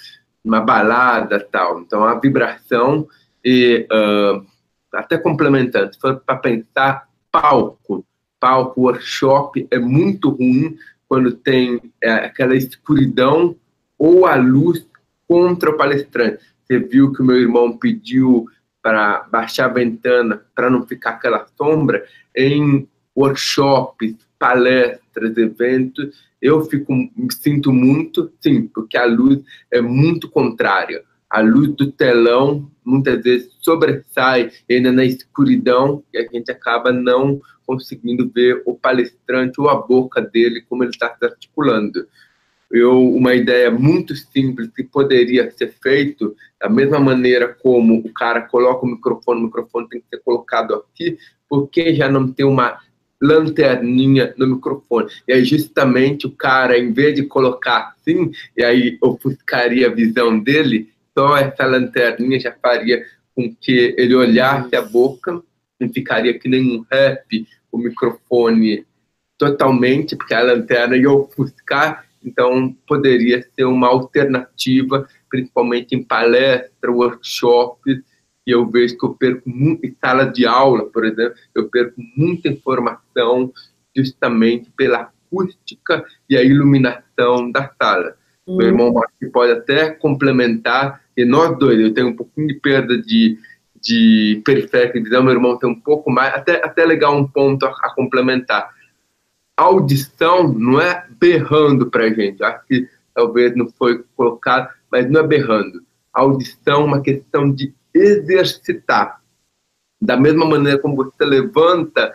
Speaker 6: numa balada, tal. Então, a vibração e... Uh, até complementando, se for para pensar, palco, palco, workshop é muito ruim quando tem é, aquela escuridão ou a luz contra o palestrante. Você viu que o meu irmão pediu para baixar a ventana para não ficar aquela sombra em workshops, palestras, eventos. Eu fico, me sinto muito, sim, porque a luz é muito contrária a luz do telão muitas vezes sobressai ainda na escuridão e a gente acaba não conseguindo ver o palestrante ou a boca dele como ele está se articulando. Eu, uma ideia muito simples que poderia ser feito da mesma maneira como o cara coloca o microfone, o microfone tem que ser colocado aqui, porque já não tem uma lanterninha no microfone. E aí, justamente, o cara, em vez de colocar assim, e aí ofuscaria a visão dele, só essa lanterninha já faria com que ele olhasse a boca, não ficaria que nem um rap, o microfone totalmente, porque a lanterna ia ofuscar, então poderia ser uma alternativa, principalmente em palestra, workshops, e eu vejo que eu perco muito, em sala de aula, por exemplo, eu perco muita informação justamente pela acústica e a iluminação da sala. Hum. Meu irmão pode até complementar e nós dois, eu tenho um pouquinho de perda de, de periférica de visão, meu irmão tem um pouco mais, até, até legal um ponto a, a complementar. Audição não é berrando para a gente, acho que talvez não foi colocado, mas não é berrando. Audição é uma questão de exercitar. Da mesma maneira como você levanta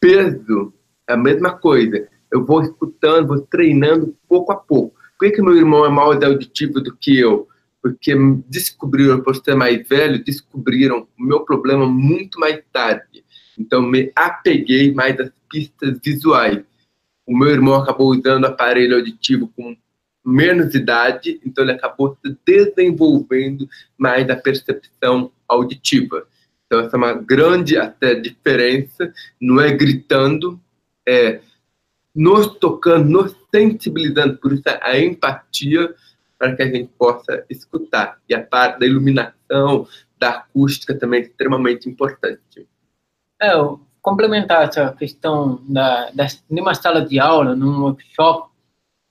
Speaker 6: peso, é a mesma coisa. Eu vou escutando, vou treinando pouco a pouco. Por que, que meu irmão é mais auditivo do que eu? porque descobriram, por ser mais velho, descobriram o meu problema muito mais tarde. Então, me apeguei mais às pistas visuais. O meu irmão acabou usando aparelho auditivo com menos idade, então ele acabou se desenvolvendo mais da percepção auditiva. Então, essa é uma grande até diferença, não é gritando, é nos tocando, nos sensibilizando, por isso a empatia para que a gente possa escutar. E a parte da iluminação, da acústica também é extremamente importante.
Speaker 7: É, complementar essa questão da, da, numa sala de aula, num workshop,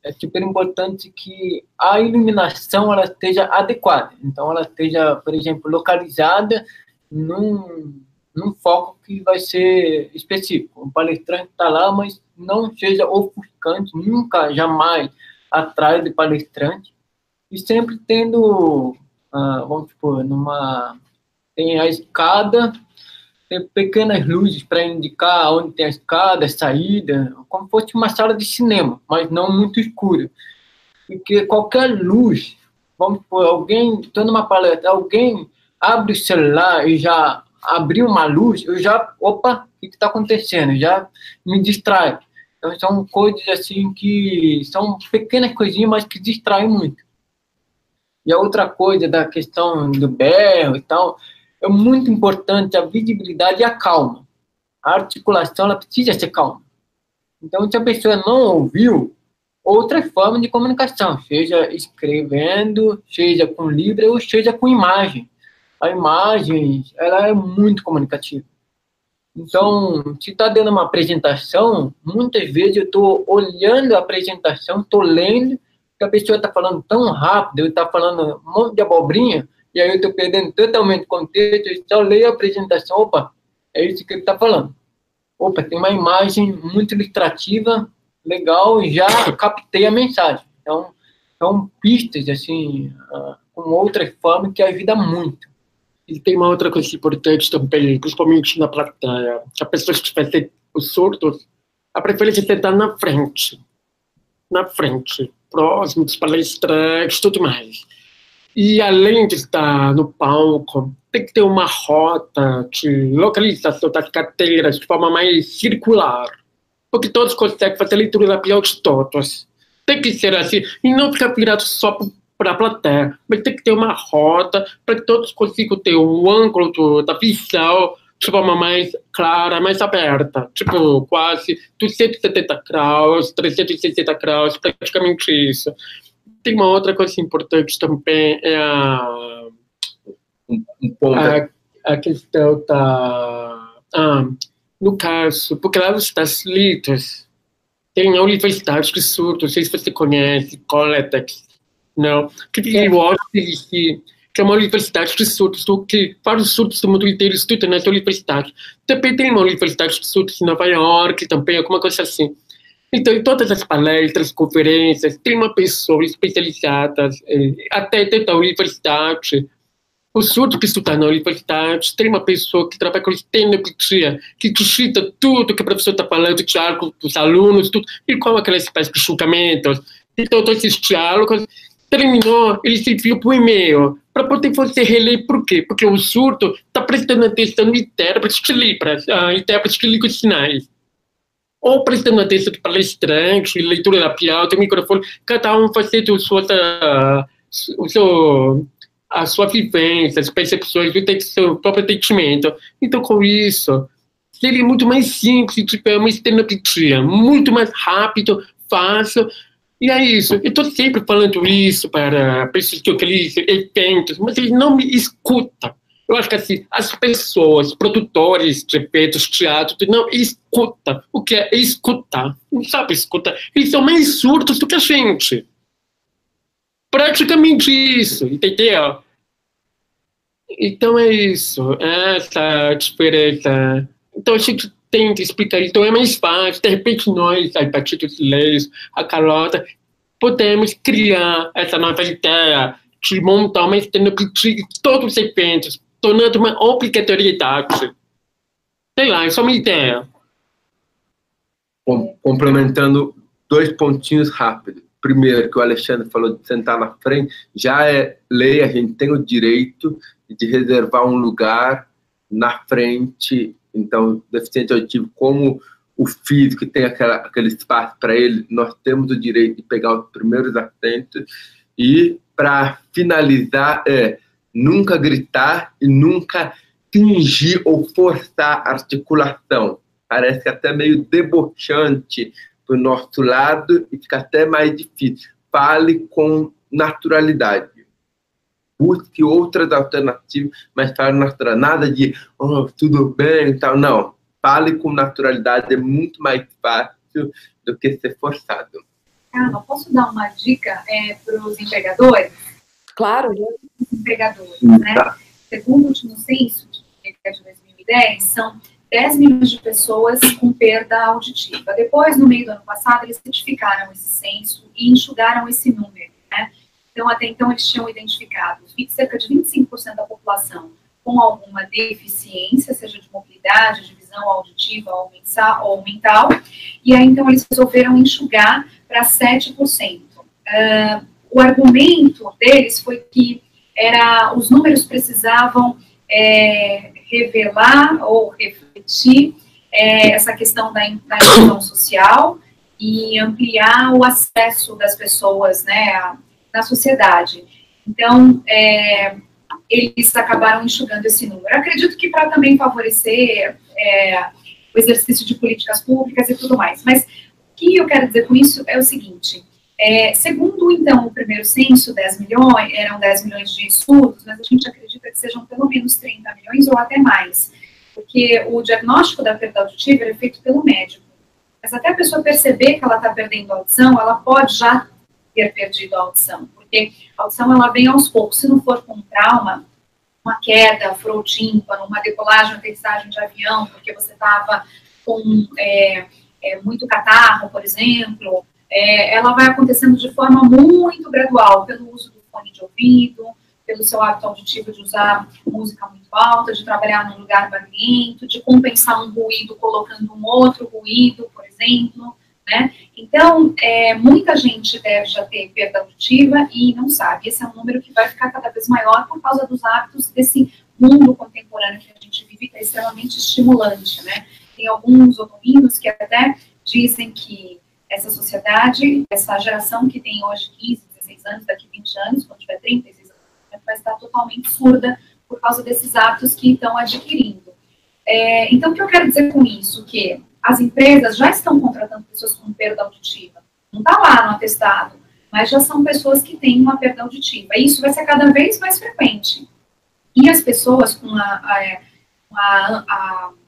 Speaker 7: é super importante que a iluminação ela esteja adequada. Então, ela esteja, por exemplo, localizada num, num foco que vai ser específico. O palestrante está lá, mas não seja ofuscante, nunca, jamais atrás do palestrante e sempre tendo, ah, vamos supor, numa tem a escada, pequenas luzes para indicar onde tem a escada, a saída, como fosse uma sala de cinema, mas não muito escura. Porque qualquer luz, vamos supor, alguém, estou numa palestra, alguém abre o celular e já abrir uma luz, eu já, opa, o que está acontecendo? Já me distrai. Então, são coisas assim que são pequenas coisinhas, mas que distraem muito. E a outra coisa da questão do berro e tal, é muito importante a visibilidade e a calma. A articulação, ela precisa ser calma. Então, se a pessoa não ouviu, outra forma de comunicação, seja escrevendo, seja com Libra ou seja com imagem. A imagem, ela é muito comunicativa. Então, se está dando uma apresentação, muitas vezes eu estou olhando a apresentação, estou lendo, que a pessoa está falando tão rápido, está falando um monte de abobrinha, e aí eu estou perdendo totalmente o contexto, eu só leio a apresentação, opa, é isso que ele está falando. Opa, tem uma imagem muito ilustrativa, legal, já captei a mensagem. Então, são pistas, assim, uh, com outra forma que ajuda muito.
Speaker 3: E tem uma outra coisa importante também, principalmente na plateia. A pessoa que estiver os surdos, a preferência é estar na frente. Na frente, próximo dos palestrantes, tudo mais. E além de estar no palco, tem que ter uma rota de localização das cadeiras de forma mais circular. Porque todos conseguem fazer leitura da pior de todos. Tem que ser assim. E não ficar virado só para a plateia, mas tem que ter uma rota para que todos consigam ter um ângulo do, da visão de forma mais clara, mais aberta, tipo quase 270 graus, 360 graus, praticamente isso. Tem uma outra coisa importante também, é a, um, um a, a, questão da... Ah, no caso, porque lá nos Estados Unidos tem a Universidade de Surdo, não sei se você conhece, Coletex, não. Que tem é. Washington, que é uma universidade de surdos, que vários surdos do mundo inteiro estudam nessa universidade. Também tem uma universidade de surdos em Nova York, também, alguma coisa assim. Então, em todas as palestras, conferências, tem uma pessoa especializada, eh, até dentro da universidade. O surdo que estuda na universidade tem uma pessoa que trabalha com estenometria, que digita tudo que o professor está falando, diálogo dos alunos, tudo, e com aquelas espécies de julgamentos. Então, todos esses diálogos terminou, ele se enviou por e-mail para poder você reler. Por quê? Porque o surdo está prestando atenção no intérprete de Libras, uh, intérprete de línguas sinais. Ou prestando atenção de palestrante, leitura da piada, microfone, cada um fazendo a sua, o seu, a sua vivência, as percepções, o seu próprio atendimento. Então, com isso, seria muito mais simples, é uma estenopetria, muito mais rápido, fácil, e é isso. Eu estou sempre falando isso para pessoas que queria eventos, mas eles não me escutam. Eu acho que assim, as pessoas, produtores de eventos, teatro, não escutam. O que é escutar? Não sabe escutar. Eles são mais surdos do que a gente. Praticamente isso, entendeu? Então é isso, essa diferença. Então a gente tenta explicar, então é mais fácil, de repente nós, a dos leis, a Carlota, podemos criar essa nova ideia de montar uma estenopetria de todos os eventos, tornando uma obrigatoriedade. Sei lá, é só uma ideia.
Speaker 6: Complementando dois pontinhos rápidos. Primeiro, que o Alexandre falou de sentar na frente, já é lei, a gente tem o direito de reservar um lugar na frente então, deficiente auditivo, como o físico tem aquela, aquele espaço para ele, nós temos o direito de pegar os primeiros assentos. E, para finalizar, é nunca gritar e nunca fingir ou forçar a articulação. Parece até meio debochante do nosso lado e fica até mais difícil. Fale com naturalidade busque outras alternativas, mas fale natural. Nada de, oh, tudo bem e tal. Não. Fale com naturalidade, é muito mais fácil do que ser forçado.
Speaker 5: Carla, posso dar uma dica é, para os empregadores?
Speaker 2: Claro.
Speaker 5: Os empregadores, né? Tá. Segundo o último censo de 2010, são 10 milhões de pessoas com perda auditiva. Depois, no meio do ano passado, eles certificaram esse censo e enxugaram esse número, né? Então, até então, eles tinham identificado cerca de 25% da população com alguma deficiência, seja de mobilidade, de visão auditiva ou mental, e aí, então, eles resolveram enxugar para 7%. Uh, o argumento deles foi que era os números precisavam é, revelar ou refletir é, essa questão da, inclusão social e ampliar o acesso das pessoas né, na sociedade. Então, é, eles acabaram enxugando esse número. Acredito que para também favorecer é, o exercício de políticas públicas e tudo mais. Mas o que eu quero dizer com isso é o seguinte: é, segundo, então, o primeiro censo, 10 milhões, eram 10 milhões de estudos, mas a gente acredita que sejam pelo menos 30 milhões ou até mais, porque o diagnóstico da perda auditiva é feito pelo médico. Mas até a pessoa perceber que ela está perdendo a audição, ela pode já ter perdido a audição, porque a audição ela vem aos poucos. Se não for com trauma, uma queda, furou tímpano, uma decolagem, aterrissagem de avião, porque você estava com é, é, muito catarro, por exemplo, é, ela vai acontecendo de forma muito gradual, pelo uso do fone de ouvido, pelo seu hábito auditivo de usar música muito alta, de trabalhar num lugar barulhento, de compensar um ruído colocando um outro ruído, por exemplo, né? Então, é, muita gente deve já ter perda auditiva e não sabe. Esse é um número que vai ficar cada vez maior por causa dos hábitos desse mundo contemporâneo que a gente vive, que é extremamente estimulante, né? Tem alguns otorrinos que até dizem que essa sociedade, essa geração que tem hoje 15, 16 anos, daqui 20 anos, quando tiver 36 anos, vai estar totalmente surda por causa desses hábitos que estão adquirindo. É, então, o que eu quero dizer com isso? Que as empresas já estão contratando pessoas com perda auditiva. Não está lá no atestado, mas já são pessoas que têm uma perda auditiva. E isso vai ser cada vez mais frequente. E as pessoas com a, a, a, a o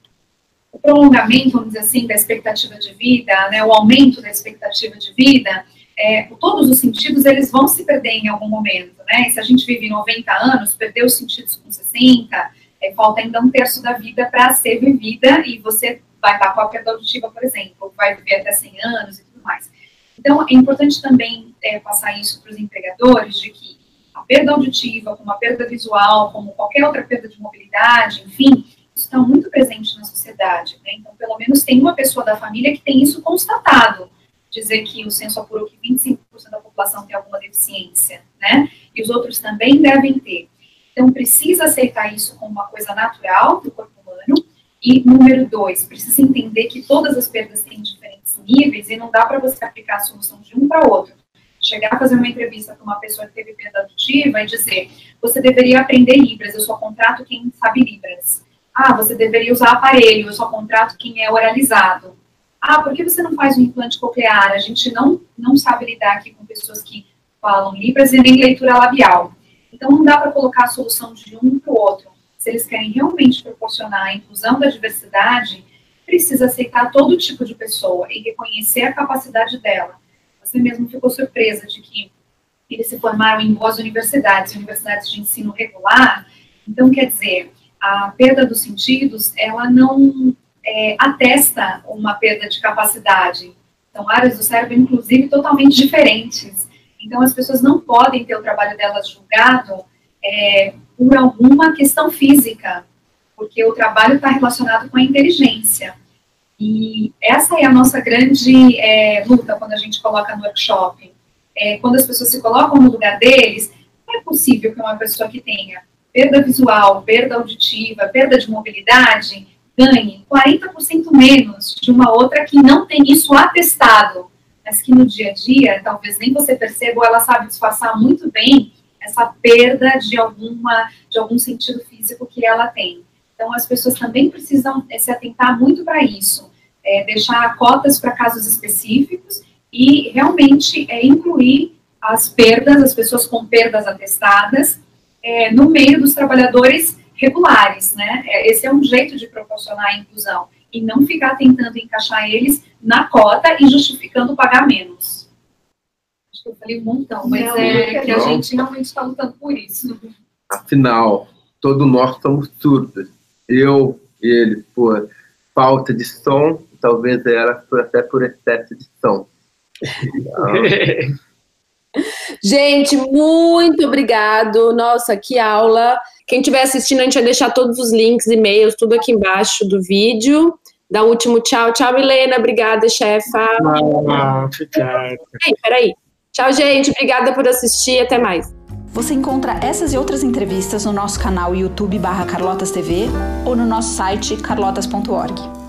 Speaker 5: prolongamento, vamos dizer assim, da expectativa de vida, né, o aumento da expectativa de vida, é, todos os sentidos, eles vão se perder em algum momento, né? se a gente vive 90 anos, perder os sentidos com 60, é, falta ainda um terço da vida para ser vivida e você vai estar com a perda auditiva, por exemplo, vai viver até 100 anos e tudo mais. Então, é importante também é, passar isso para os empregadores, de que a perda auditiva, como a perda visual, como qualquer outra perda de mobilidade, enfim, está muito presente na sociedade. Né? Então, pelo menos tem uma pessoa da família que tem isso constatado. Dizer que o censo apurou que 25% da população tem alguma deficiência, né? E os outros também devem ter. Então, precisa aceitar isso como uma coisa natural do corpo humano. E, número dois, precisa entender que todas as perdas têm diferentes níveis e não dá para você aplicar a solução de um para outro. Chegar a fazer uma entrevista com uma pessoa que teve perda auditiva e dizer: você deveria aprender Libras, eu só contrato quem sabe Libras. Ah, você deveria usar aparelho, eu só contrato quem é oralizado. Ah, por que você não faz um implante coclear? A gente não, não sabe lidar aqui com pessoas que falam Libras e nem leitura labial. Então, não dá para colocar a solução de um para o outro. Se eles querem realmente proporcionar a inclusão da diversidade, precisa aceitar todo tipo de pessoa e reconhecer a capacidade dela. Você mesmo ficou surpresa de que eles se formaram em boas universidades, universidades de ensino regular. Então, quer dizer, a perda dos sentidos, ela não é, atesta uma perda de capacidade. São áreas do cérebro, inclusive, totalmente diferentes. Então, as pessoas não podem ter o trabalho delas julgado é, por alguma questão física, porque o trabalho está relacionado com a inteligência. E essa é a nossa grande é, luta quando a gente coloca no workshop. É, quando as pessoas se colocam no lugar deles, não é possível que uma pessoa que tenha perda visual, perda auditiva, perda de mobilidade, ganhe 40% menos de uma outra que não tem isso atestado, mas que no dia a dia, talvez nem você perceba, ou ela sabe disfarçar muito bem essa perda de alguma de algum sentido físico que ela tem. Então, as pessoas também precisam eh, se atentar muito para isso, é, deixar cotas para casos específicos e realmente é, incluir as perdas, as pessoas com perdas atestadas, é, no meio dos trabalhadores regulares, né? É, esse é um jeito de proporcionar a inclusão e não ficar tentando encaixar eles na cota e justificando pagar menos. Acho que eu falei um montão, mas não, é que a gente realmente está lutando por isso.
Speaker 6: Afinal, todos nós somos surdos. Eu, ele, por falta de som, talvez ela até por excesso de som. Então,
Speaker 2: Gente, muito obrigado. Nossa, que aula. Quem estiver assistindo, a gente vai deixar todos os links, e-mails, tudo aqui embaixo do vídeo. Dá um último tchau. Tchau, Milena. Obrigada, chefa.
Speaker 3: Ah, obrigado.
Speaker 2: Ei, peraí. Tchau, gente. Obrigada por assistir. Até mais.
Speaker 1: Você encontra essas e outras entrevistas no nosso canal YouTube barra Carlotas TV ou no nosso site carlotas.org.